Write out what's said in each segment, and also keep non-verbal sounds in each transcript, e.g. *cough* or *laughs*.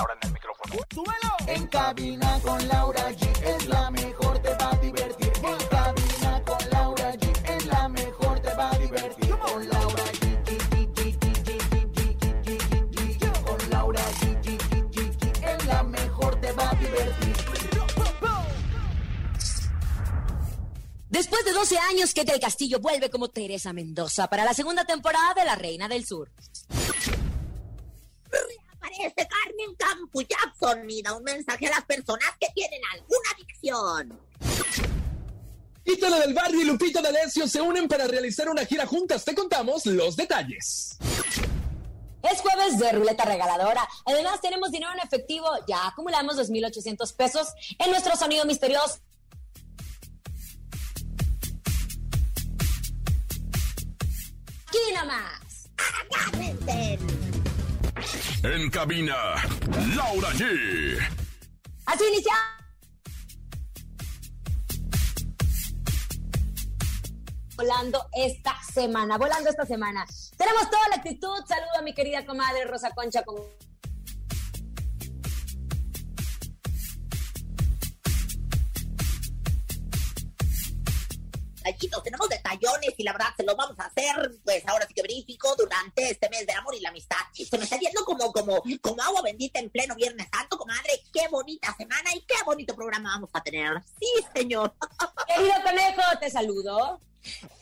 Ahora en el micrófono. ¡Súbelo! En cabina con Laura G es la mejor, te va a divertir. En cabina con Laura G es la mejor, te va a divertir. Con Laura G. Con Laura G. Es la mejor, te va a divertir. Después de 12 años, que del Castillo vuelve como Teresa Mendoza para la segunda temporada de La Reina del Sur. Aparece Carmen Campo Jackson y da un mensaje a las personas que tienen alguna adicción. Ítalo del Barrio y Lupito D'Alessio se unen para realizar una gira juntas. Te contamos los detalles. Es jueves de ruleta regaladora. Además, tenemos dinero en efectivo. Ya acumulamos 2.800 pesos en nuestro sonido misterioso. Aquí nomás. Agárrense. En cabina, Laura G. Así inicia. Volando esta semana, volando esta semana. Tenemos toda la actitud. Saludo a mi querida comadre Rosa Concha con Tallitos, tenemos detallones y la verdad se los vamos a hacer, pues ahora sí que verifico durante este mes del amor y la amistad. Se me está yendo como, como, como agua bendita en pleno Viernes Santo, comadre. Qué bonita semana y qué bonito programa vamos a tener. Sí, señor. *laughs* Querido conejo, te saludo.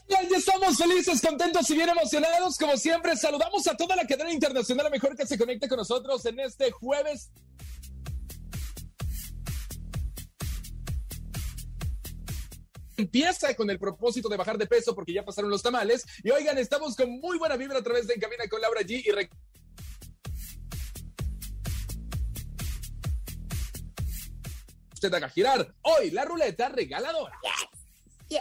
Ya, ya estamos felices, contentos y bien emocionados. Como siempre, saludamos a toda la cadena internacional, a mejor que se conecte con nosotros en este jueves. Empieza con el propósito de bajar de peso porque ya pasaron los tamales. Y oigan, estamos con muy buena vibra a través de En Cabina con Laura G. Y re- usted haga girar hoy la ruleta regaladora. Yes.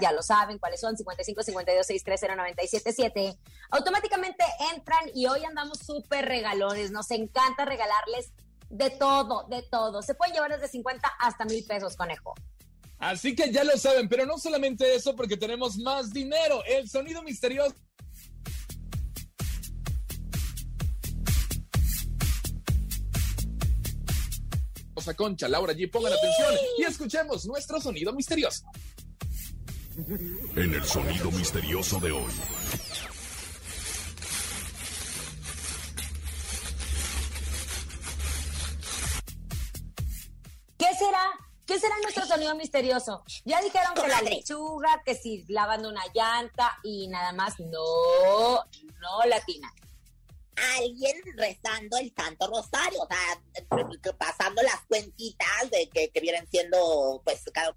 Ya lo saben cuáles son, 55 52 630 977. Automáticamente entran y hoy andamos súper regalones. Nos encanta regalarles de todo, de todo. Se pueden llevar desde 50 hasta mil pesos, conejo. Así que ya lo saben, pero no solamente eso, porque tenemos más dinero. El sonido misterioso. Concha, Laura G, pongan atención y escuchemos nuestro sonido misterioso. En el sonido misterioso de hoy. ¿Qué será? ¿Qué será nuestro sonido misterioso? Ya dijeron que la lechuga, que si lavando una llanta y nada más. No, no latina. Alguien rezando el Santo Rosario, o sea, pasando las cuentitas de que, que vienen siendo, pues, cada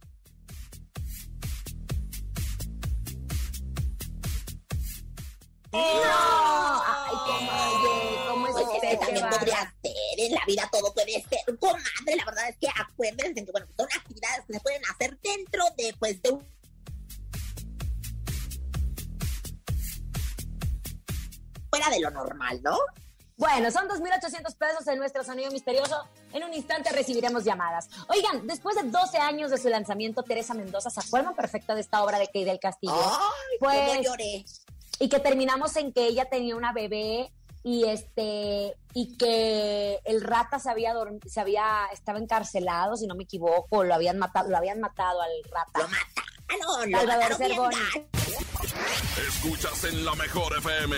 ¡No! ¡Ay, comadre! ¿Cómo es Pues que también bárbara. podría ser, en la vida todo puede ser. Comadre, la verdad es que acuérdense que, bueno, son actividades que se pueden hacer dentro de, pues, de un... Fuera de lo normal, ¿no? Bueno, son 2.800 pesos en nuestro sonido misterioso. En un instante recibiremos llamadas. Oigan, después de 12 años de su lanzamiento, Teresa Mendoza, ¿se acuerdan perfecto de esta obra de Kay del Castillo? Ay, Pues- cómo lloré. Y que terminamos en que ella tenía una bebé y este y que el rata se había se había estaba encarcelado si no me equivoco lo habían matado lo habían matado al Lo rata mataron, lo Salvador mataron gacho. Escuchas en la mejor FM.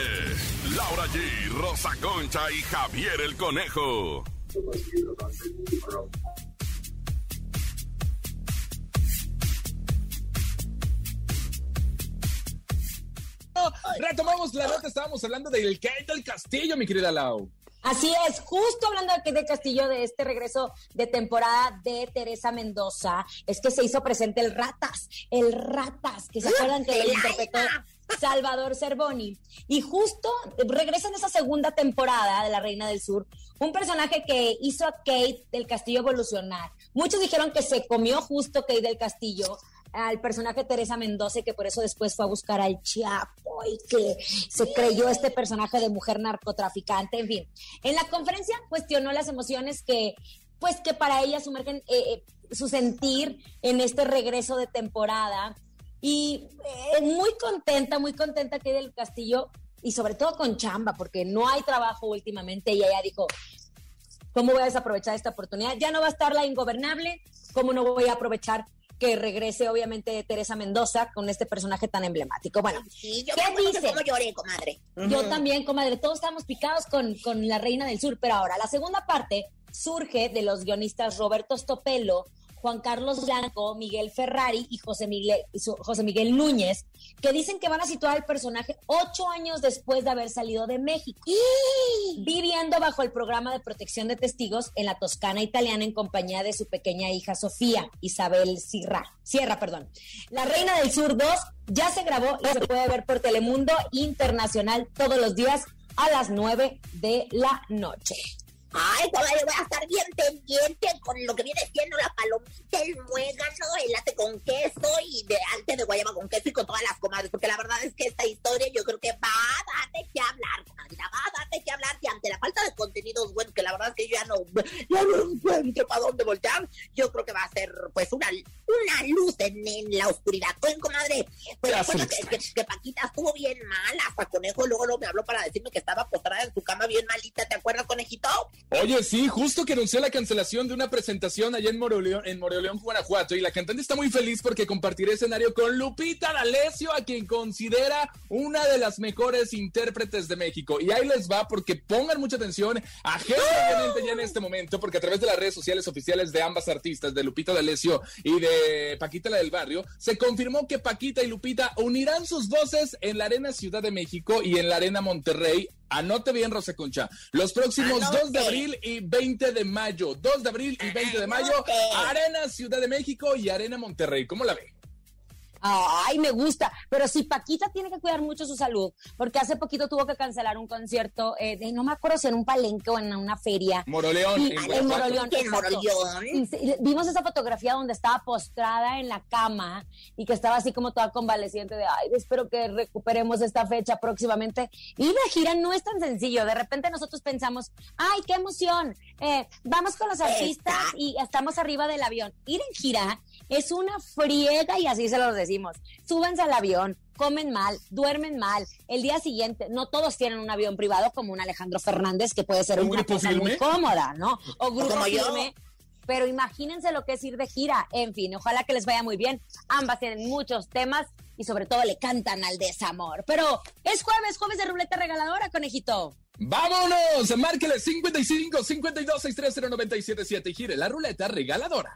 Laura G, Rosa Concha y Javier el Conejo. Retomamos la nota, estábamos hablando del Kate del Castillo, mi querida Lau. Así es, justo hablando de, de Castillo, de este regreso de temporada de Teresa Mendoza, es que se hizo presente el Ratas, el Ratas, que se acuerdan que lo interpretó Salvador Cervoni. Y justo regresa en esa segunda temporada de La Reina del Sur, un personaje que hizo a Kate del Castillo evolucionar. Muchos dijeron que se comió justo Kate del Castillo al personaje Teresa Mendoza que por eso después fue a buscar al Chapo y que se creyó este personaje de mujer narcotraficante, en fin. En la conferencia cuestionó las emociones que pues que para ella sumergen eh, eh, su sentir en este regreso de temporada y eh, muy contenta, muy contenta que del Castillo y sobre todo con chamba porque no hay trabajo últimamente y ella dijo, ¿cómo voy a desaprovechar esta oportunidad? Ya no va a estar la ingobernable, ¿cómo no voy a aprovechar que regrese obviamente Teresa Mendoza con este personaje tan emblemático. Bueno, sí, yo ¿qué dice? Cómo lloré, comadre. Yo también, comadre. Todos estamos picados con, con la Reina del Sur, pero ahora la segunda parte surge de los guionistas Roberto Stopelo, Juan Carlos Blanco, Miguel Ferrari y José Miguel, José Miguel Núñez, que dicen que van a situar al personaje ocho años después de haber salido de México, viviendo bajo el programa de protección de testigos en la Toscana italiana en compañía de su pequeña hija Sofía, Isabel Sierra. Sierra, perdón. La Reina del Sur 2 ya se grabó y se puede ver por Telemundo Internacional todos los días a las 9 de la noche. Ay, comadre, voy a estar bien pendiente con lo que viene siendo la palomita, el muégano, el latte con queso y de arte de guayaba con queso y con todas las comadres, porque la verdad es que esta historia yo creo que va a dar de qué hablar, comadre, va a dar de qué hablar y ante la falta de contenidos buenos, que la verdad es que yo ya no, ya no encuentro para dónde voltear, yo creo que va a ser pues una, una luz en, la oscuridad. Oye, comadre, pues que, que, Paquita estuvo bien mal, hasta Conejo luego, luego me habló para decirme que estaba postrada en su cama bien malita, ¿te acuerdas, Conejito? Oye, sí, justo que anunció la cancelación de una presentación allá en Moreleón, en Moreleón, Guanajuato, y la cantante está muy feliz porque compartirá escenario con Lupita D'Alessio, a quien considera una de las mejores intérpretes de México. Y ahí les va porque pongan mucha atención, a gente ya en este momento, porque a través de las redes sociales oficiales de ambas artistas, de Lupita D'Alessio y de Paquita la del Barrio, se confirmó que Paquita y Lupita unirán sus voces en la Arena Ciudad de México y en la Arena Monterrey Anote bien, Rosa Concha. Los próximos 2 de abril y 20 de mayo. 2 de abril y 20 de mayo. Arena Ciudad de México y Arena Monterrey. ¿Cómo la ve? Ay, me gusta. Pero si Paquita tiene que cuidar mucho su salud, porque hace poquito tuvo que cancelar un concierto, eh, de, no me acuerdo si en un palenque o en una feria. Moroleón. en, Moroleón. vimos esa fotografía donde estaba postrada en la cama y que estaba así como toda convaleciente de, ay, espero que recuperemos esta fecha próximamente. Y de gira no es tan sencillo. De repente nosotros pensamos, ay, qué emoción. Eh, vamos con los artistas y estamos arriba del avión. Ir en gira es una friega y así se los decimos. Súbanse al avión, comen mal, duermen mal. El día siguiente, no todos tienen un avión privado como un Alejandro Fernández, que puede ser una cosa muy cómoda, ¿no? O grupo firme. Pero imagínense lo que es ir de gira. En fin, ojalá que les vaya muy bien. Ambas tienen muchos temas y sobre todo le cantan al desamor. Pero es jueves, jueves de ruleta regaladora, conejito. ¡Vámonos! Márquele 55 52 630 977 y gire la ruleta regaladora.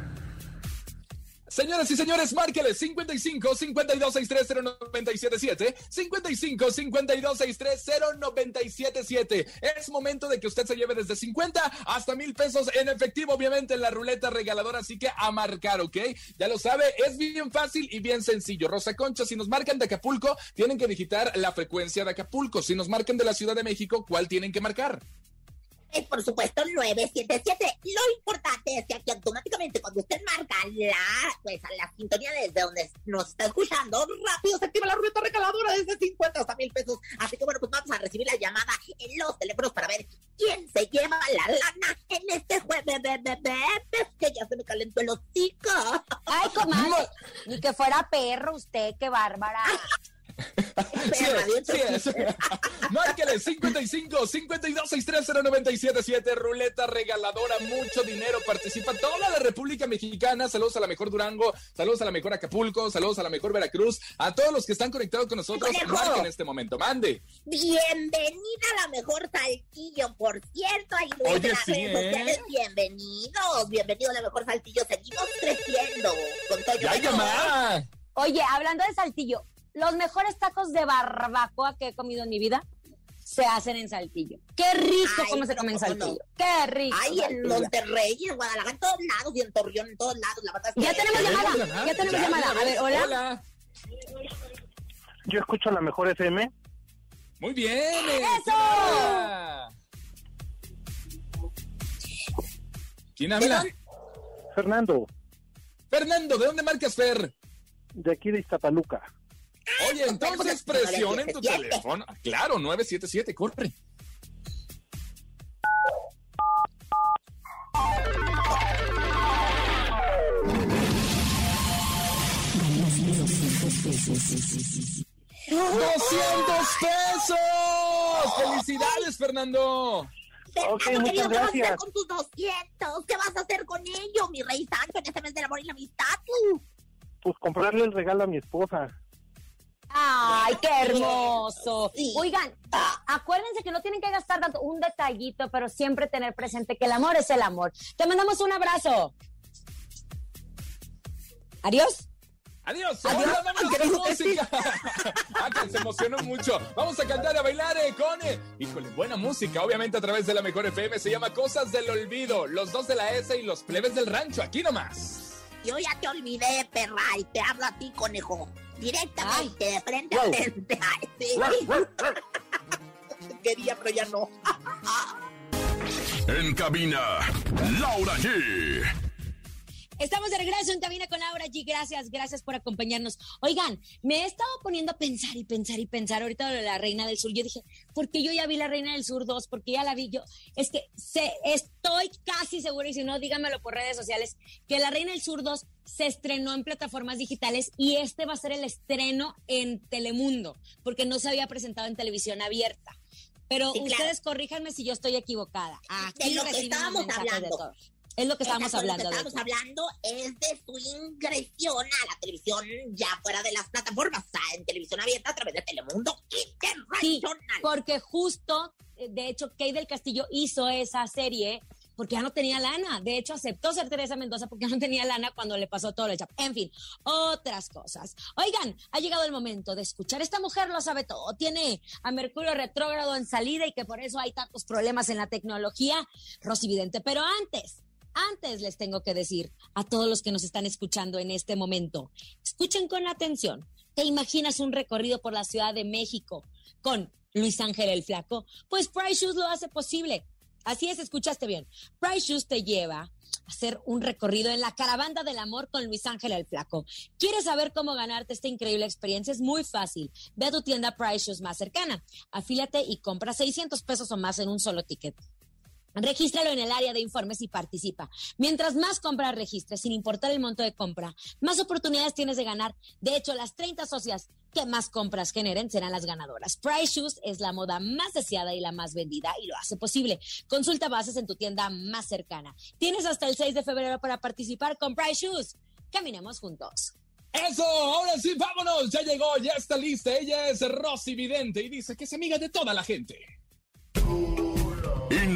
Señoras y señores, márqueles 55 52 630 977 55 52 630 977 Es momento de que usted se lleve desde 50 hasta mil pesos en efectivo, obviamente, en la ruleta regaladora. Así que a marcar, ¿ok? Ya lo sabe, es bien fácil y bien sencillo. Rosa Concha, si nos marcan de Acapulco, tienen que digitar la frecuencia de Acapulco. Si nos marcan de la Ciudad de México, ¿cuál tienen que marcar? es por supuesto 977. Lo la, pues, a la sintonía desde donde nos está escuchando, rápido se activa la rueda regaladora desde 50 hasta mil pesos. Así que bueno, pues vamos a recibir la llamada en los teléfonos para ver quién se lleva la lana en este jueves, bebé, que ya se me calentó el hocico. Ay, comadre, ni que fuera perro usted, qué bárbara. *laughs* Sí es, sí es. *laughs* Márquele 55 52 630 977 Ruleta regaladora, mucho dinero. Participa toda la República Mexicana. Saludos a la mejor Durango, saludos a la mejor Acapulco, saludos a la mejor Veracruz. A todos los que están conectados con nosotros, en este momento. Mande. Bienvenida a la mejor saltillo, por cierto. Ahí Oye, las sí, redes ¿eh? sociales. Bienvenidos, bienvenido a la mejor saltillo. Seguimos creciendo con Toyo. ¡Ya llamada! Oye, hablando de Saltillo, los mejores tacos de barbacoa que he comido en mi vida se hacen en Saltillo. Qué rico Ay, cómo se come en no. Saltillo. Qué rico. Ay, en Saltillo. Monterrey, en Guadalajara, en todos lados y en Torreón, en todos lados. La verdad es que Ya tenemos llamada, llamada? ya tenemos Ya, llamada. A ver, hola. Hola. Yo escucho la mejor FM. Muy bien. eh, ¡Eso! hola. ¿Quién habla? Fernando, Fernando, ¿de dónde marcas Fer? de aquí de Iztapaluca. Oye, entonces Bueno, presión en tu 977. teléfono. Claro, 977, corre. ¡200 pesos! ¡Felicidades, Fernando! Fernando, Ok, querido, muchas ¿qué vas a hacer gracias. con tus 200? ¿Qué vas a hacer con ellos, mi rey santo, en este mes del amor y la amistad? Pues comprarle el regalo a mi esposa. Ay, qué *laughs* hermoso. Sí. Oigan, acuérdense que no tienen que gastar tanto un detallito, pero siempre tener presente que el amor es el amor. Te mandamos un abrazo. Adiós. Adiós. Adiós. Vámonos con música. *laughs* ah, que se emocionó mucho. Vamos a cantar, a bailar eh, con, eh, híjole, buena música, obviamente a través de la mejor FM. Se llama Cosas del Olvido. Los dos de la S y los plebes del rancho. Aquí nomás. Yo ya te olvidé, perra, y te hablo a ti, conejo. Directamente, de frente a frente. *laughs* Ay, sí. *laughs* Quería, pero ya no. *laughs* En cabina, Laura G. Estamos de regreso en Cabina con Laura G. Gracias, gracias por acompañarnos. Oigan, me he estado poniendo a pensar y pensar y pensar ahorita de la Reina del Sur. Yo dije, porque yo ya vi la Reina del Sur 2, porque ya la vi yo. Es que estoy casi segura, y si no, díganmelo por redes sociales, que la Reina del Sur 2 se estrenó en plataformas digitales y este va a ser el estreno en Telemundo, porque no se había presentado en televisión abierta. Pero Sí, claro. ustedes corríjanme si yo estoy equivocada. Aquí De lo que estábamos de hablando. todos. Es lo que estábamos Exacto, lo hablando. que estamos hablando es de su ingresión a la televisión ya fuera de las plataformas, o sea, en televisión abierta a través de Telemundo Sí, Internacional. porque justo, eh, de hecho, Kay del Castillo hizo esa serie porque ya no tenía lana. De hecho, aceptó ser Teresa Mendoza porque no tenía lana cuando le pasó todo el chap. En fin, otras cosas. Oigan, ha llegado el momento de escuchar. Esta mujer lo sabe todo. Tiene a Mercurio retrógrado en salida y que por eso hay tantos problemas en la tecnología. Rosy Vidente. Pero antes, antes les tengo que decir a todos los que nos están escuchando en este momento, escuchen con atención. ¿Te imaginas un recorrido por la Ciudad de México con Luis Ángel el Flaco? Pues Price Shoes lo hace posible. Así es, escuchaste bien. Price Shoes te lleva a hacer un recorrido en la caravana del amor con Luis Ángel el Flaco. ¿Quieres saber cómo ganarte esta increíble experiencia? Es muy fácil. Ve a tu tienda Price Shoes más cercana, afílate y compra 600 pesos o más en un solo ticket. Regístralo en el área de informes y participa. Mientras más compras registres, sin importar el monto de compra, más oportunidades tienes de ganar. De hecho, las 30 socias que más compras generen serán las ganadoras. Price Shoes es la moda más deseada y la más vendida y lo hace posible. Consulta bases en tu tienda más cercana. Tienes hasta el 6 de febrero para participar con Price Shoes. Caminemos juntos. Eso, ahora sí, vámonos. Ya llegó, ya está lista. Ella es Rosy Vidente y dice que es amiga de toda la gente.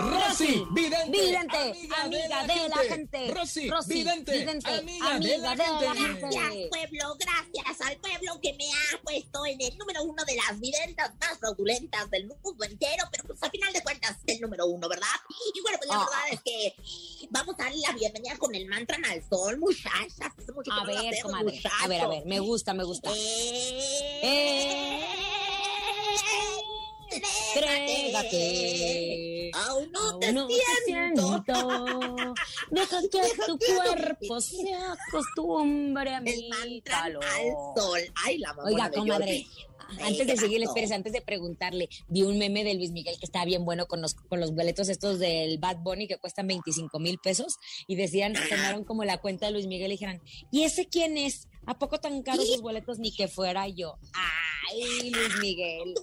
Rosy Vidente. Vidente, amiga de la gente. Rosy, Rosy, Vidente, Vidente, amiga, amiga de la de la gente. Gracias, pueblo, gracias al pueblo que me ha puesto en el número uno de las viventas más fraudulentas del mundo entero, pero pues a final de cuentas es el número uno, ¿verdad? Y bueno, pues la Ah. verdad es que vamos a darle la bienvenida con el mantra al sol, muchachas. Hace mucho que A no lo ver, hacemos, comadre. A ver, a ver, me gusta, me gusta. Eh, Entrégate. Aún no te Aún no te siento. Deja que Deja tu que- cuerpo se acostumbre a mi calor. al sol. Ay, la mamona Oiga, comadre. Antes de seguir, espérese, antes de preguntarle, vi un meme de Luis Miguel que estaba bien bueno con los, con los boletos estos del Bad Bunny que cuestan 25 mil pesos y decían, tomaron como la cuenta de Luis Miguel y dijeron, ¿y ese quién es? ¿A poco tan caros sus boletos ni que fuera yo? Ay, Luis Miguel.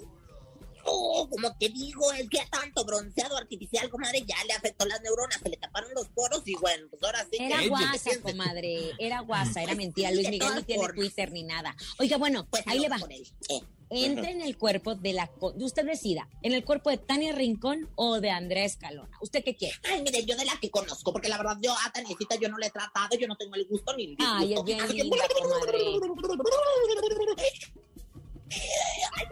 No, como te digo, es que tanto bronceado artificial, comadre, ya le afectó las neuronas, se le taparon los poros y bueno, pues ahora sí Era que... guasa, comadre, era guasa, era mentira. Luis Miguel no tiene. Twitter ni nada. Oiga, bueno, Pues ahí le va. Eh, Entra en el cuerpo de la... Usted decida, ¿en el cuerpo de Tania Rincón o de Andrés Calona? ¿Usted qué quiere? Ay, mire, yo de la que conozco, porque la verdad yo a Taniecita yo no le he tratado, yo no tengo el gusto ni el disgusto. Ay, es bien Así que- linda, comadre. *laughs*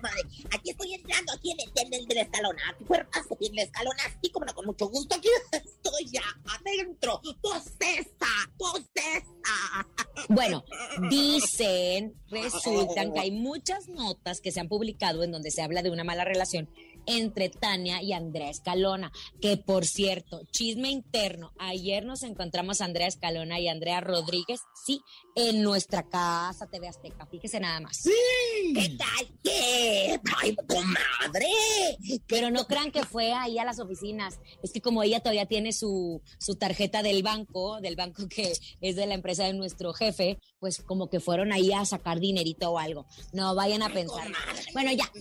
Madre, aquí estoy entrando, aquí en el, en el del escalón, aquí cuerpazo, en el escalón, así como no, con mucho gusto, aquí *laughs* estoy ya adentro, posesa, posesa. Bueno, dicen, *laughs* resultan que hay muchas notas que se han publicado en donde se habla de una mala relación entre Tania y Andrea Escalona, que por cierto, chisme interno, ayer nos encontramos a Andrea Escalona y Andrea Rodríguez, sí, en nuestra casa TV Azteca, fíjese nada más. ¿Qué tal? ¿Qué? Ay, comadre. Pero no crean que fue ahí a las oficinas. Es que como ella todavía tiene su, su tarjeta del banco, del banco que es de la empresa de nuestro jefe, pues como que fueron ahí a sacar dinerito o algo. No vayan a pensar. Bueno, ya.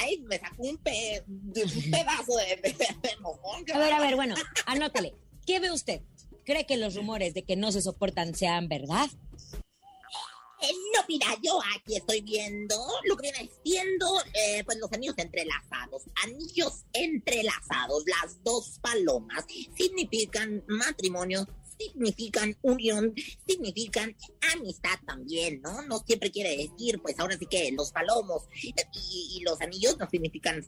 Ay, me sacó un, pe- un pedazo de, mojón. A ver, a ver, bueno, anótele. ¿Qué ve usted? ¿Cree que los rumores de que no se soportan sean verdad? Eh, no, mira, yo aquí estoy viendo lo que viene siendo, eh, pues los anillos entrelazados. Anillos entrelazados, las dos palomas significan matrimonio, significan unión, significan amistad también, ¿no? No siempre quiere decir, pues ahora sí que los palomos y, los anillos no significan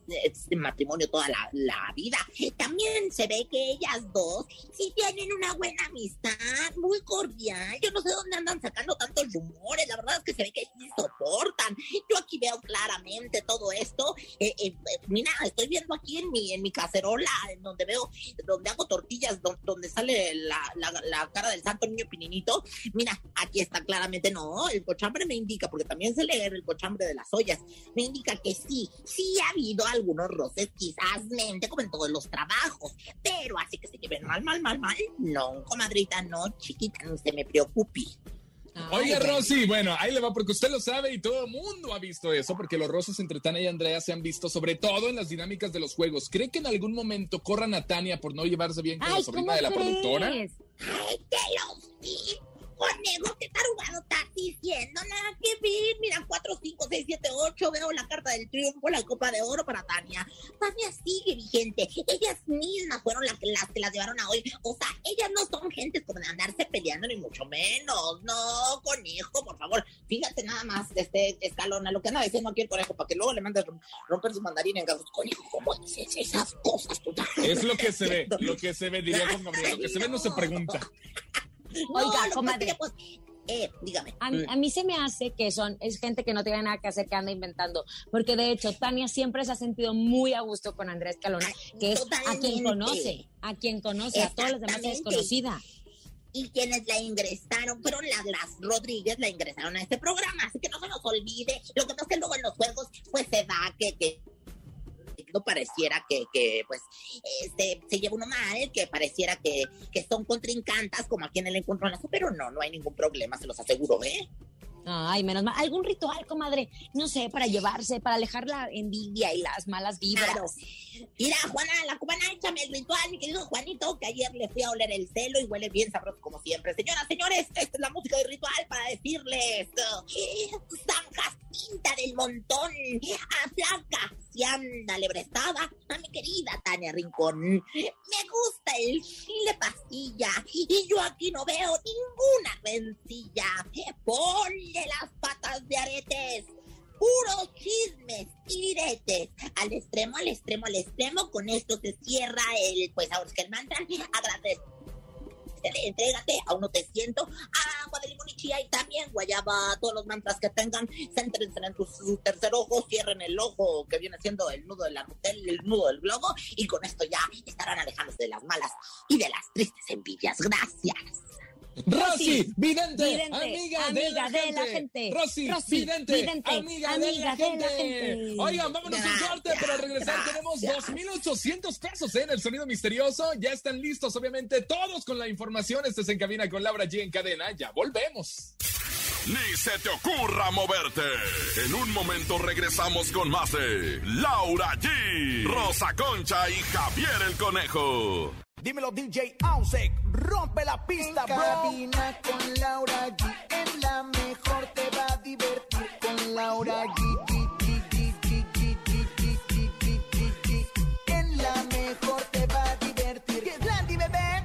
matrimonio toda la, vida. También se ve que ellas dos sí tienen una buena amistad, muy cordial. Yo no sé dónde andan sacando tantos rumores, la verdad es que se ve que sí soportan. Yo aquí veo claramente todo esto. Eh, eh, mira, estoy viendo aquí en mi, en mi cacerola, en donde veo, donde hago tortillas, don- donde sale la, la- la cara del santo niño pininito. Mira, aquí está claramente, no, el cochambre me indica, porque también se lee el cochambre de las ollas, me indica que sí, sí ha habido algunos roces, quizás mente, como en todos los trabajos, pero así que se lleven mal, mal, mal, mal, no, comadrita, no, chiquita, no se me preocupe. Bueno. Rosy, bueno, ahí le va porque usted lo sabe y todo el mundo ha visto eso, porque los roces entre Tania y Andrea se han visto sobre todo en las dinámicas de los juegos. ¿Cree que en algún momento corran a Tania por no llevarse bien con la Ay, sobrina ¿cómo de la productora? Ay, te lo digo, conejo, qué tarugado estás diciendo, nada que ver, mira, 4, 5, 6, 7, 8, veo la carta del triunfo, la copa de oro para Tania. Tania sigue vigente, ellas mismas fueron las que las, que las llevaron a hoy, o sea, ellas no son gentes como de andarse peleando ni mucho menos, no, conejo, por favor, fíjate nada más, este, escalona, lo que anda diciendo aquí el conejo, para que luego le mandes rom- romper su mandarín en caso, conejo, ¿cómo dices esas cosas? Tú? Es lo que se ve, *laughs* lo que se ve, diría Juan Gabriel. Lo que se ve no se pregunta. *laughs* No, Oiga, comadre. pues, eh, dígame. A, mí- a mí se me hace que son, es gente que no tiene nada que hacer, que anda inventando. Porque de hecho, Tania siempre se ha sentido muy a gusto con Andrés Calona, que es a quien conoce, a quien conoce, a todos los demás es desconocida. y quienes la ingresaron fueron las, las Rodríguez, la ingresaron a este programa, así que no se nos olvide. Lo que pasa es que luego en los juegos, pues se da que, que pareciera que, que pues, este, se lleva uno mal, que pareciera que, que son contrincantas, como aquí en el encuentro pero no, no hay ningún problema, se los aseguro, ¿eh? Ay, menos mal. ¿Algún ritual, comadre? No sé, para llevarse, para alejar la envidia y las malas vibras. Claro. Mira, Juana, la cubana, échame el ritual, mi querido Juanito, que ayer le fui a oler el celo y huele bien sabroso como siempre. Señoras, señores, esta es la música del ritual para decirles, eh, San Jacinta del Montón, aplaca, si anda lebrestada, a mi querida Tania Rincón. Me gusta el chile pastilla y yo aquí no veo ninguna rencilla. Ponle las patas de aretes puros chismes y diretes. Al extremo, al extremo, al extremo. Con esto se cierra el, pues ahora es que el mantra. Agradece. Entrégate, aún no te siento. Agua de limón y chía y también guayaba. Todos los mantras que tengan, céntrense en su tercer ojo, cierren el ojo que viene siendo el nudo de la el nudo del globo. Y con esto ya estarán alejándose de las malas y de las tristes envidias. Gracias. Rosy, vidente, vidente, amiga, amiga de, la, de gente. la gente. Rosy, Rosy, vidente, vidente, amiga, de, la la gente. gente. Oigan, vámonos a un corte, pero al regresar tenemos 2.800 pesos ¿eh? en el sonido misterioso. Ya están listos, obviamente, todos con la información. Este se encamina con Laura G en cadena. Ya volvemos. Ni se te ocurra moverte. En un momento regresamos con más de Laura G, Rosa Concha y Javier el Conejo. Dímelo DJ Ausek, rompe la pista, en bro. Cabina con Laura G, en la mejor te va a divertir con Laura G. En la mejor te va a divertir. ¡Qué Landy, bebé!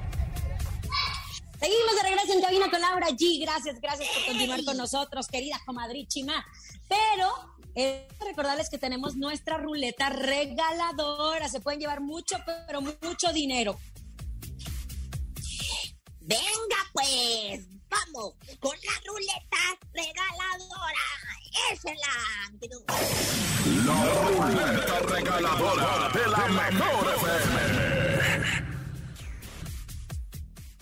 Seguimos de regreso en cabina con Laura G. Gracias, gracias por continuar con nosotros, querida comadrichima. Pero recordarles que tenemos nuestra ruleta regaladora. Se pueden llevar mucho, pero mucho dinero. Venga, pues, vamos con la ruleta regaladora. Esa es la. La ruleta regaladora de la mejor FM.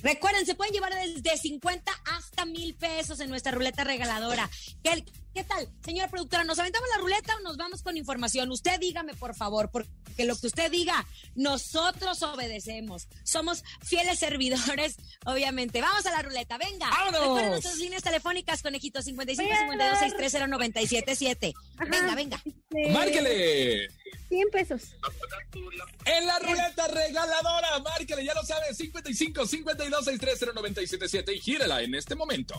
Recuerden, se pueden llevar desde 50 hasta mil pesos en nuestra ruleta regaladora. ¿Qué, qué tal, señora productora? ¿Nos aventamos la ruleta o nos vamos con información? Usted dígame, por favor, porque lo que usted diga, nosotros obedecemos. Somos fieles servidores, *laughs* obviamente. Vamos a la ruleta, venga. ¡Vámonos! Recuerden nuestras líneas telefónicas, conejito 55 52 630 977 Venga, venga. ¡Márquele! 100 pesos. En la ruleta regaladora, márquele, ya lo sabe, 55 52 630 977 y gírela en este momento.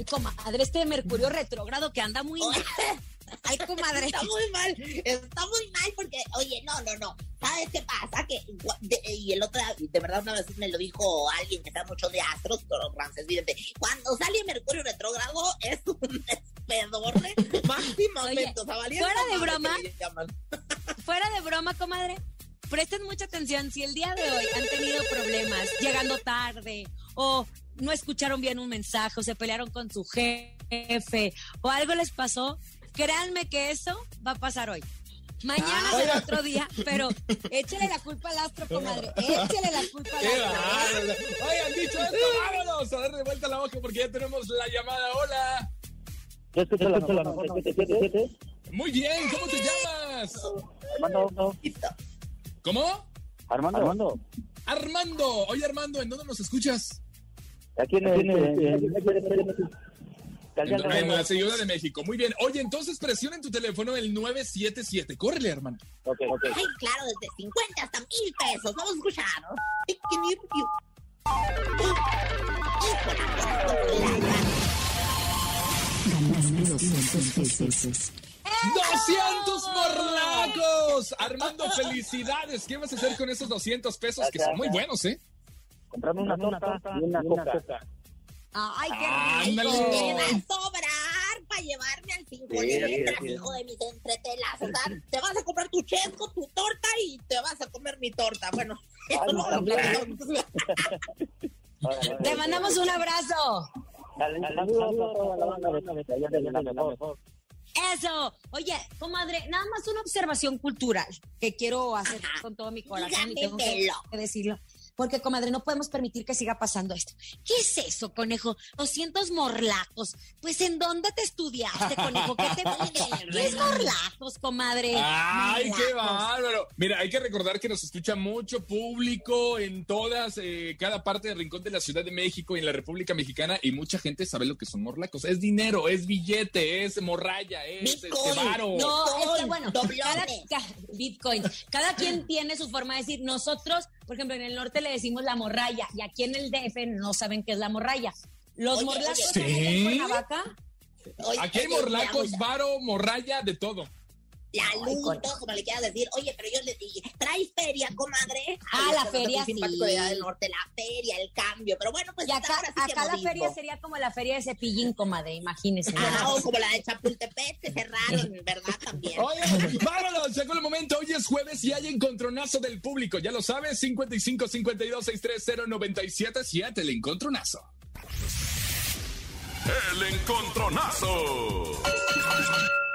Ay, comadre, este Mercurio retrógrado que anda muy mal. *laughs* Ay, comadre. Está muy mal, está muy mal porque, oye, no, no, no. ¿Sabes qué pasa? Que, de- y el otro, de verdad, una vez me lo dijo alguien que sabe mucho de astros, pero francés, vidente. Cuando sale Mercurio retrógrado es un despedorre *laughs* máximamente. o sea, valiendo fuera de broma. *laughs* Fuera de broma, comadre, presten mucha atención. Si el día de hoy han tenido problemas llegando tarde o no escucharon bien un mensaje o se pelearon con su jefe o algo les pasó, créanme que eso va a pasar hoy. Mañana Ah. será otro día, pero échele la culpa al astro, comadre. *laughs* Échele la culpa al ¡Qué astro. Oigan, dicho esto, vámonos a darle vuelta a la hoja porque ya tenemos la llamada. Hola. Yo escucho la 97.7. Muy bien, ¿cómo te llamas? Armando. ¿Cómo? Armando. Armando. Armando. Oye, Armando, ¿en dónde nos escuchas? Aquí en el... En, la Ciudad de México. Muy bien. Oye, entonces presiona en tu teléfono el 977. Córrele, hermano. Ok, ok. Ay, claro, desde 50 hasta mil pesos. Vamos a escuchar. Ay, qué nervio. Ganaste 200 pesos. ¡200 morlacos! Armando, felicidades. ¿Qué vas a hacer con esos 200 pesos que son muy buenos, eh? Comprame una torta y una coca. Ay, qué Ándale. me va a sobrar para llevarme al cinco Sí, letras, sí, sí. hijo de mis entretelas. O sea, te vas a comprar tu chesco, tu torta y te vas a comer mi torta. Bueno, *laughs* eso no lo platicamos. *laughs* Te mandamos un abrazo. Eso. Oye, comadre, nada más una observación cultural que quiero hacer con todo mi corazón y tengo que decirlo. Porque, comadre, no podemos permitir que siga pasando esto. ¿Qué es eso, conejo? 200 morlacos. Pues, ¿en dónde te estudiaste, conejo? ¿Qué te pide? ¿Qué es morlacos, comadre? ¡Ay, qué bárbaro! Mira, hay que recordar que nos escucha mucho público en todas, eh, cada parte del rincón de la Ciudad de México y en la República Mexicana y mucha gente sabe lo que son morlacos. Es dinero, es billete, es morralla, es este, Bitcoin. varo. No, es que bueno, cada, Bitcoin. Cada quien tiene su forma de decir. Nosotros, por ejemplo, en el norte le decimos la morralla y aquí en el DF no saben qué es la morralla. Los Oye, morlacos oye. en ¿Sí? Cuernavaca, Oye, Aquí hay oye, morlacos, la- varo, morralla, de todo. La Ay, luz, con- todo como le quieras decir. Oye, pero yo le dije, ¿traes feria, comadre? Ah, Ay, la feria, sí. del norte, la feria, el cambio. Pero bueno, pues y acá, ahora sí que acá la feria sería como la feria de Cepillín, comadre, imagínese. Ah, o como la de Chapultepec, que cerraron, ¿verdad? También. Oye, vámonos, llegó el momento. Hoy es jueves y hay encontronazo del público. Ya lo sabes, 55 52 630 977 el encontronazo. El encontronazo.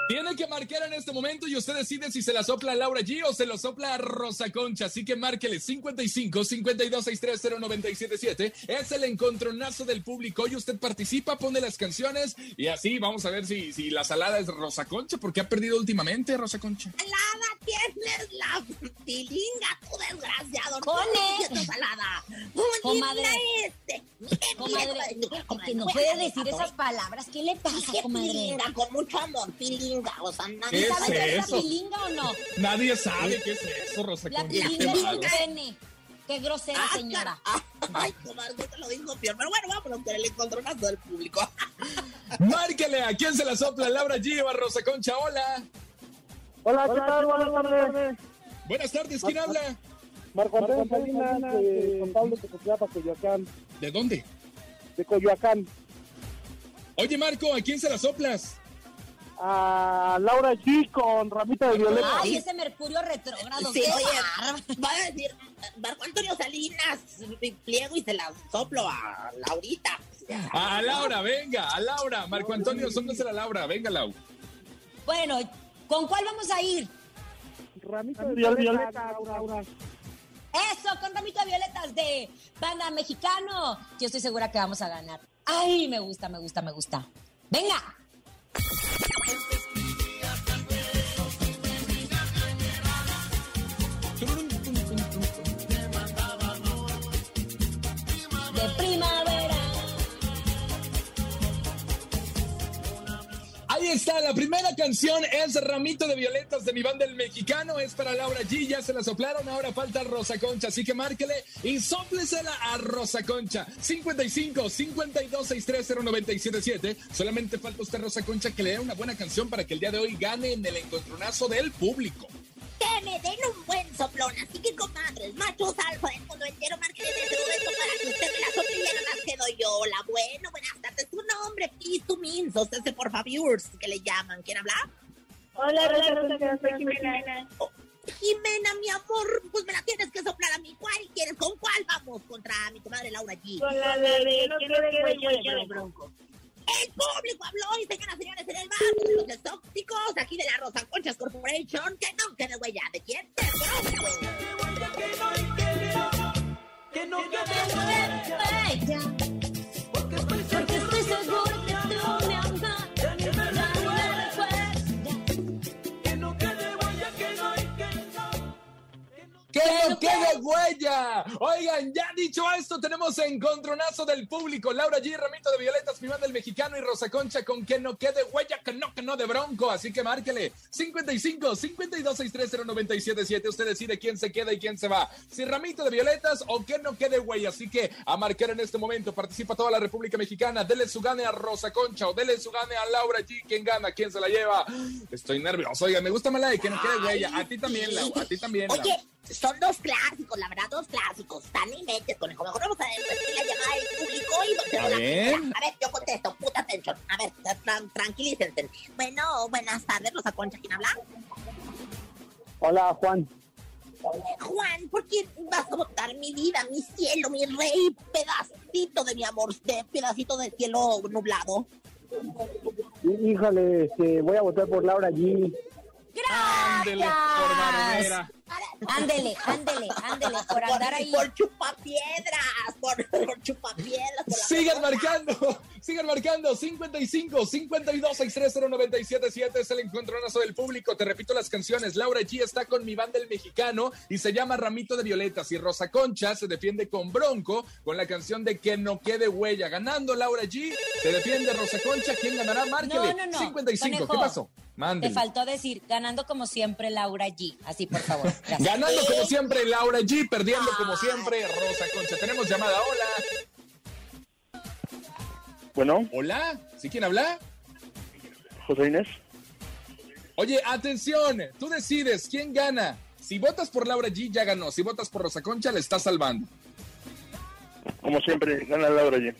Tiene que marcar en este momento y usted decide si se la sopla a Laura G o se lo sopla a Rosa Concha. Así que márquele 55 52 630 977. Es el encontronazo del público. Y usted participa, pone las canciones y así vamos a ver si, si la salada es Rosa Concha, porque ha perdido últimamente Rosa Concha. Salada tienes la tilinga, tu desgraciado. Tienes salada. Comadre. Este. Comadre, no puede decir esas palabras. ¿Qué le pasa, comadre? con mucho amor, pilinga. O sea, ¿Qué nadie es sabe ¿Sabes qué es eso? la pilinga o no? Nadie sabe qué es eso, Rosa La pilinga es un pene. Qué grosera, Ah, señora. Ay, comadre, te lo dijo peor. Pero bueno, vámonos con el encontronazo del público. *laughs* Márquele a quién se la sopla, Laura G o a Rosa Concha. Hola. Hola, ¿qué tal? Buenas tardes. Buenas tardes, ¿quién habla? Marco Antonio Salinas, de San Pablo, Tecotlapa, Coyoacán. ¿De dónde? De Coyoacán. Oye, Marco, ¿a quién se la soplas? A Laura G con ramita de violeta. Ay, ese Mercurio retrógrado. Sí, oye, va a decir Marco Antonio Salinas, pliego y se la soplo a Laurita. A Laura, venga, a Laura. Marco Antonio, sóplesela a Laura. Venga, Lau. Bueno, ¿con cuál vamos a ir? Ramita de violeta, Laura. Eso, con ramito de violetas de banda mexicano. Yo estoy segura que vamos a ganar. Ay, me gusta, me gusta, me gusta. Venga. De está, la primera canción es Ramito de Violetas de mi banda El Mexicano, es para Laura G, ya se la soplaron, ahora falta Rosa Concha, así que márquele y sóplesela a Rosa Concha. 55 52 630 977. Solamente falta usted Rosa Concha que le dé una buena canción para que el día de hoy gane en el encontronazo del público. Que me den un buen soplón. Así que, comadres, machos alfa del mundo entero, marquen en este momento para que usted me la ya no más quedo yo. Hola, bueno, buenas tardes. Tu nombre, please, tu means, o sea, por favor, que le llaman. ¿Quién habla? Hola, Rosa, Rosa, soy Jimena. Oh, Jimena, mi amor, pues me la tienes que soplar a mí. ¿Cuál quieres? ¿Con cuál vamos? Contra mi comadre Laura G. Con la de huella de bronco. El público habló y señoras y señores en el bar aquí de la Rosa Conchas Corporation. Que no quede huella de quién te Que no Ella, Porque estoy seguro que. Que no quede huella, que no que no. ¡Que no quede huella! Oigan, ya dicho esto, tenemos encontronazo del público. Laura G, Ramito de Violetas, mi banda el mexicano y Rosa Concha con que no quede huella, que no, que no de bronco. Así que márquele 55 52 630 977. Usted decide quién se queda y quién se va. Si Ramito de Violetas o que no quede huella. Así que a marcar en este momento participa toda la República Mexicana. Dele su gane a Rosa Concha o dele su gane a Laura G. ¿Quién gana? ¿Quién se la lleva? Estoy nervioso. Oiga, me gusta más la de que no quede huella. A ti también, Laura. A ti también. Oye, son dos clásicos, la verdad, dos clásicos. Tan y mentes, conejo. Mejor vamos a la llamada del público y A ver. A ver, yo contesto, puta atención. A ver, tran- tranquilícense. Bueno, buenas tardes, Rosa Concha, ¿quién habla? Hola, Juan. Juan, ¿por quién vas a votar mi vida, mi cielo, mi rey, pedacito de mi amor, de pedacito de cielo nublado? Híjole, este, voy a votar por Laura G. Ándele, por. Ándele, ándele, ándele, por andar ahí. Por chupapiedras, por, por chupapiedras. Por Sigan marcando, sigan marcando 55 52 630 977 es el encontronazo del público. Te repito las canciones. Laura G está con mi banda el mexicano y se llama Ramito de Violetas y Rosa Concha se defiende con Bronco con la canción de Que no quede huella. Ganando Laura G, se defiende Rosa Concha. ¿Quién ganará? Márquele. No, no, no. 55. ¿Qué Conejo, pasó? Te faltó decir, ganando como siempre Laura G. Así, por favor. *laughs* Gracias. Ganando como siempre Laura G, perdiendo como siempre Rosa Concha. Tenemos llamada. Hola. Bueno, Hola. ¿Sí quién habla? José Inés. Oye, atención, tú decides quién gana. Si votas por Laura G, ya ganó. Si votas por Rosa Concha, le estás salvando. Como siempre, gana Laura G.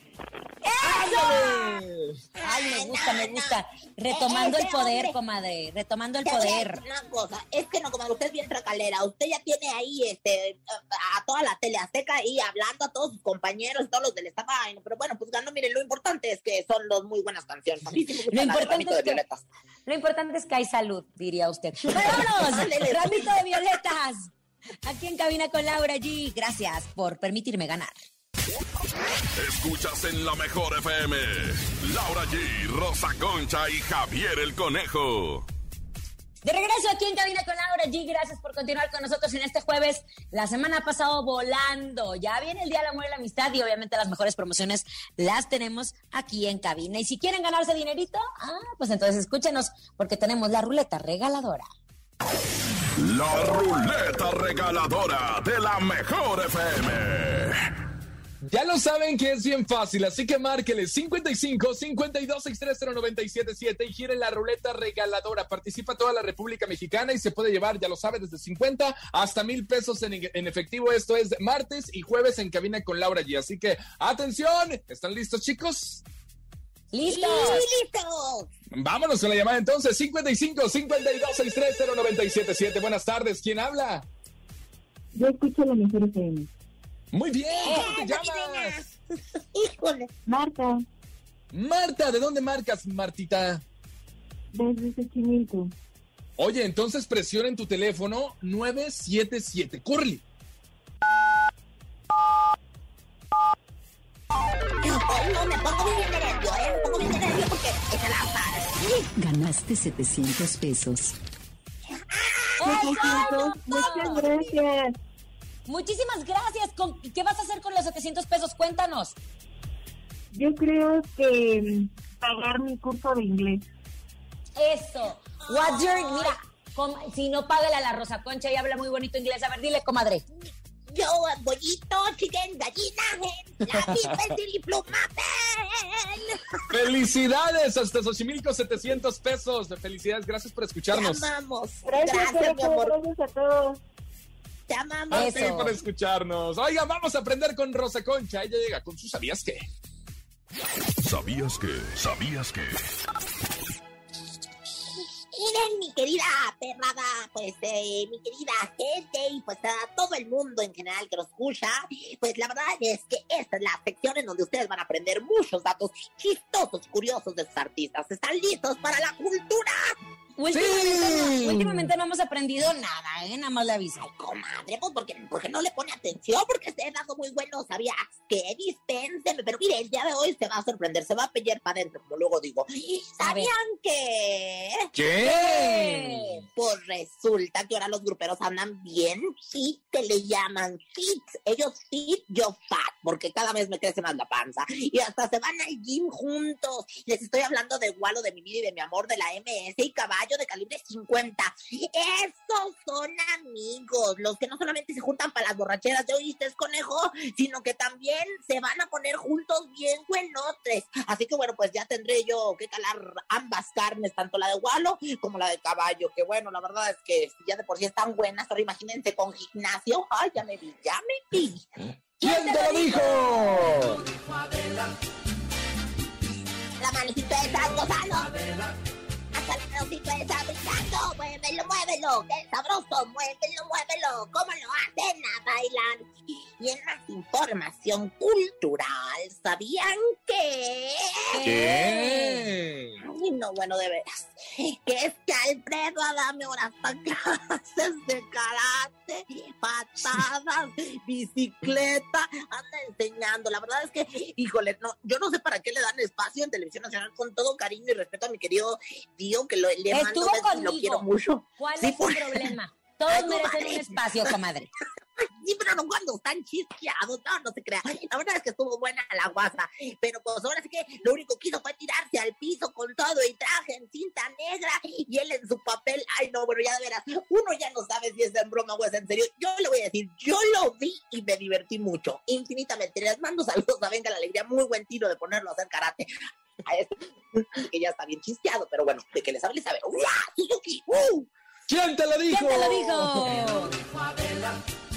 ¡Eso! Ay, me gusta, me gusta. Retomando el poder, hombre- comadre. Retomando el poder. Una cosa, es que no, comadre, usted es bien tracalera. Usted ya tiene ahí este, a, toda la tele azteca ahí hablando a todos sus compañeros, todos los del staff. Ay, no, pero bueno, pues ganó. Miren, lo importante es que son dos muy buenas canciones. A mí sí me gusta Lo importante es que-. Lo importante es que hay salud, diría usted. *laughs* Pero vámonos, ramito de violetas. Aquí en cabina con Laura G. Gracias por permitirme ganar. Escuchas en la mejor FM. Laura G, Rosa Concha y Javier el Conejo. De regreso aquí en Cabina con Laura G. Gracias por continuar con nosotros en este jueves. La semana ha pasado volando. Ya viene el Día del Amor y la Amistad y obviamente las mejores promociones las tenemos aquí en cabina. Y si quieren ganarse dinerito, ah, pues entonces escúchenos porque tenemos la ruleta regaladora. La ruleta regaladora de la mejor FM. Ya lo saben que es bien fácil, así que márqueles 55 52 630 977 y giren la ruleta regaladora. Participa toda la República Mexicana y se puede llevar, ya lo sabe, desde 50 hasta mil pesos en, en efectivo. Esto es martes y jueves en cabina con Laura G. Así que atención, ¿están listos, chicos? ¡Listos! ¡Listo! Vámonos con la llamada entonces, 55 52 630 977. Buenas tardes, ¿quién habla? Yo escucho la mejor FM. Muy bien, ¿cómo te llamas? Híjole. Marta, Marta, ¿de dónde marcas, Martita? desde Xochimilco. Oye, entonces presiona en tu teléfono 977. Curly. Hoy no me pongo bien nervio. Me pongo bien nervio porque es el azar. Ganaste 700 pesos. Muchas gracias. Muchísimas gracias. ¿Con- ¿Qué vas a hacer con los 700 pesos? Cuéntanos. Yo creo que mm, pagar mi curso de inglés. Eso. What's your... Mira, com- si no, págale a la Rosa Concha y habla muy bonito inglés. A ver, dile, comadre. Yo, bollito, chicken, gallina, la pluma, ¡Felicidades! Hasta Xochimilco, 700 pesos. Felicidades, gracias por Te escucharnos. amamos. Gracias, Gracias, mi amor. Gracias a todos. Te amamos. A ti Eso. por escucharnos. Oigan, vamos a aprender con Rosa Concha. Ella llega con sus ¿sabías qué? ¿Sabías que? ¿Sabías que? Miren, mi querida perrada, pues, eh, mi querida gente y pues a todo el mundo en general que nos escucha, pues la verdad es que esta es la sección en donde ustedes van a aprender muchos datos chistosos, curiosos de sus artistas. ¿Están listos para la cultura? Últimamente, no, últimamente no hemos aprendido nada, ¿eh? Nada más le aviso. Ay, comadre, pues porque, porque no le pone atención, porque este dato muy bueno, ¿sabías que? Dispénseme, pero mire, el día de hoy se va a sorprender, se va a pelear para adentro, como luego digo. ¿Sabían que? ¿Qué? Pues resulta que ahora los gruperos andan bien fit, que le llaman fit. Ellos fit, yo fat, porque cada vez me crece más la panza. Y hasta se van al gym juntos. Les estoy hablando de Walo, de mi vida y de mi amor, de la MS y Caballo de calibre 50. Esos son amigos, los que no solamente se juntan para las borracheras de oíste, conejo, sino que también se van a poner juntos bien buenotres. Así que bueno, pues ya tendré yo que calar ambas carnes, tanto la de Walo como la de caballo, que bueno, la verdad es que si ya de por sí están buenas, ahora imagínense con gimnasio. Ay, ya me vi, ya me vi. ¿Quién te lo dijo? La manecita gozando. Hasta la manecita está brincando. Muévelo, muévelo. Qué sabroso. Muévelo, muévelo. ¿Cómo lo hacen? A bailar. Y en más información cultural, ¿sabían que? ¿Qué? Ay, no, bueno, de veras. Que es que Alfredo Adame ahora está clases de karate, patadas, bicicleta, anda enseñando. La verdad es que, híjole, no, yo no sé para qué le dan espacio en Televisión Nacional con todo cariño y respeto a mi querido que lo, le Estuvo y lo conmigo. quiero mucho. ¿Cuál Sí, es por- el problema? *laughs* Todos Ay, merecen comadre. un espacio, comadre. *laughs* Sí, pero no cuando están chisqueados, no, no se crea. La verdad es que estuvo buena la guasa, pero pues ahora sí que lo único que hizo fue tirarse al piso con todo y traje en cinta negra y él en su papel. Ay, no, bueno, ya de veras, uno ya no sabe si es en broma o es en serio. Yo le voy a decir, yo lo vi y me divertí mucho, infinitamente. Les mando saludos a Venga la Alegría, muy buen tiro de ponerlo a hacer karate. *laughs* Este, que ya está bien chisqueado, pero bueno, de que le sabe, le sabe. ¡Uah! ¡Suzuki! ¡Uh! ¿Quién te lo dijo? ¿Quién te lo dijo?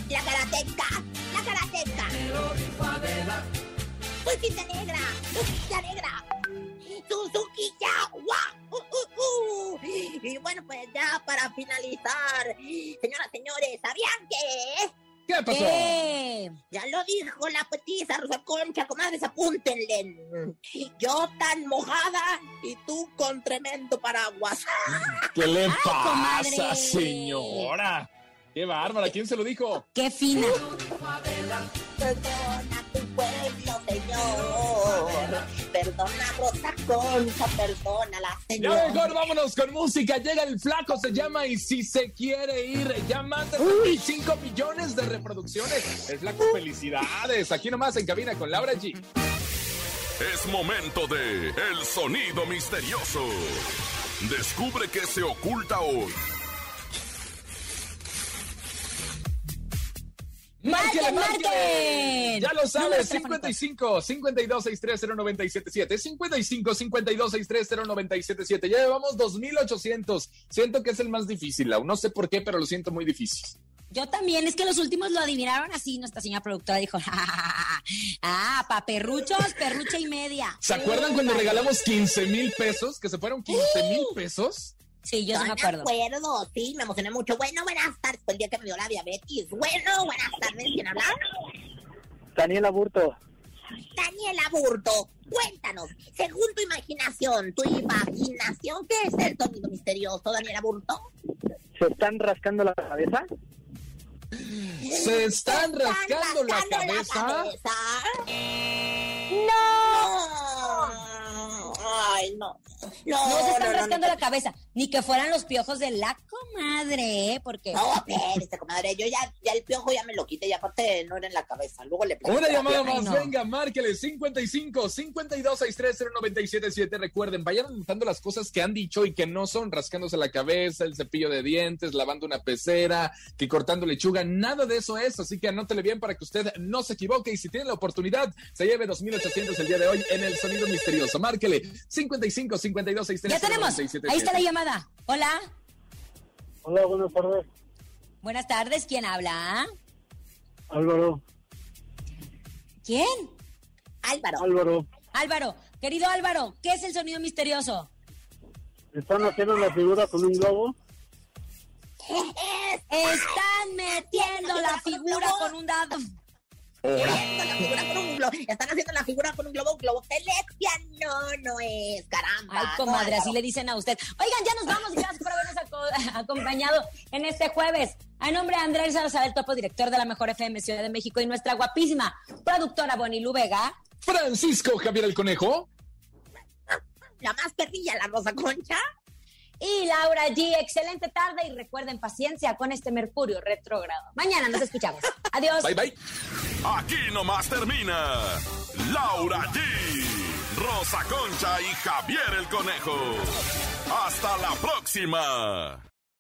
La karateca, la karateca. Pues Suzuki negra, Suzuki negra. Suzuki ya, guau. Uh, uh, uh. Y bueno, pues ya para finalizar, señoras, señores, ¿sabían que? ¿Qué pasó? ¿Qué? Ya lo dijo la petiza Rosa Concha, comadres, apúntenle. Yo tan mojada y tú con tremendo paraguas. ¿Qué le Ay, pasa, comadre. señora? Qué bárbara, ¿quién se lo dijo? ¡Qué fina! Perdona Rosa Concha, perdona la Ya señora. mejor vámonos con música. Llega el flaco, se llama Y si se quiere ir, ya más de 25 millones de reproducciones. El flaco, felicidades. Aquí nomás en cabina con Laura G. Es momento de El Sonido Misterioso. Descubre qué se oculta hoy. ¡Márquele, ¡Marquen, márquele! marquen! Ya lo sabes, Números telefónicos. 55 52 63 0977 55 52 63 0977 Ya llevamos 2800. Siento que es el más difícil, Lau. No sé por qué, pero lo siento muy difícil. Yo también, es que los últimos lo adivinaron así. Nuestra señora productora dijo, *laughs* ah, pa' perruchos, perrucha y media. ¿Se acuerdan cuando regalamos 15 mil pesos? Que se fueron 15 mil pesos. Sí, yo sí me No acuerdo. acuerdo, sí, me emocioné mucho. Bueno, buenas tardes, fue el día que me dio la diabetes. Bueno, buenas tardes, ¿quién habla? Daniela Burto. Daniela Burto, cuéntanos, según tu imaginación, tu imaginación, ¿qué es el sonido misterioso, Daniela Burto? ¿Se están rascando la cabeza? Se están rascando la cabeza. cabeza? ¡No! Ay, no. No, No se están no, rascando no. la cabeza. Ni que fueran los piojos de la comadre, ¿eh? Porque... No, espérese, comadre, yo ya, ya el piojo ya me lo quité, y aparte no era en la cabeza, luego le Una la llamada más, no. venga, márquele 55 52 63 0977 Recuerden, vayan anotando las cosas que han dicho y que no son rascándose la cabeza, el cepillo de dientes, lavando una pecera, que cortando lechuga, nada de eso es. Así que anótele bien para que usted no se equivoque y si tiene la oportunidad, se lleve 2800 el día de hoy en el sonido misterioso. Márquele 55 52 63 Ya tenemos. Ahí está la llamada. Hola. Hola, buenas tardes. Buenas tardes. ¿Quién habla? Álvaro, ¿Quién? Álvaro, Álvaro. Álvaro. Querido Álvaro, ¿qué es el sonido misterioso? ¿Están haciendo la figura con un globo? Están metiendo la figura con un dado. Haciendo la figura con un globo, están haciendo la figura con un globo, un globo celestia, no, no es, caramba. Ay, no, comadre, así Álvaro. le dicen a usted. Oigan, ya nos vamos y gracias por habernos aco- acompañado en este jueves. A nombre de Andrés Salazar, el topo director de la Mejor FM Ciudad de México y nuestra guapísima productora Bonilu Vega. Francisco Javier el Conejo. La más perrilla, la Rosa Concha. Y Laura G, excelente tarde y recuerden paciencia con este Mercurio retrógrado. Mañana nos escuchamos. *laughs* Adiós. Bye bye. Aquí nomás termina Laura G, Rosa Concha y Javier el Conejo. Hasta la próxima.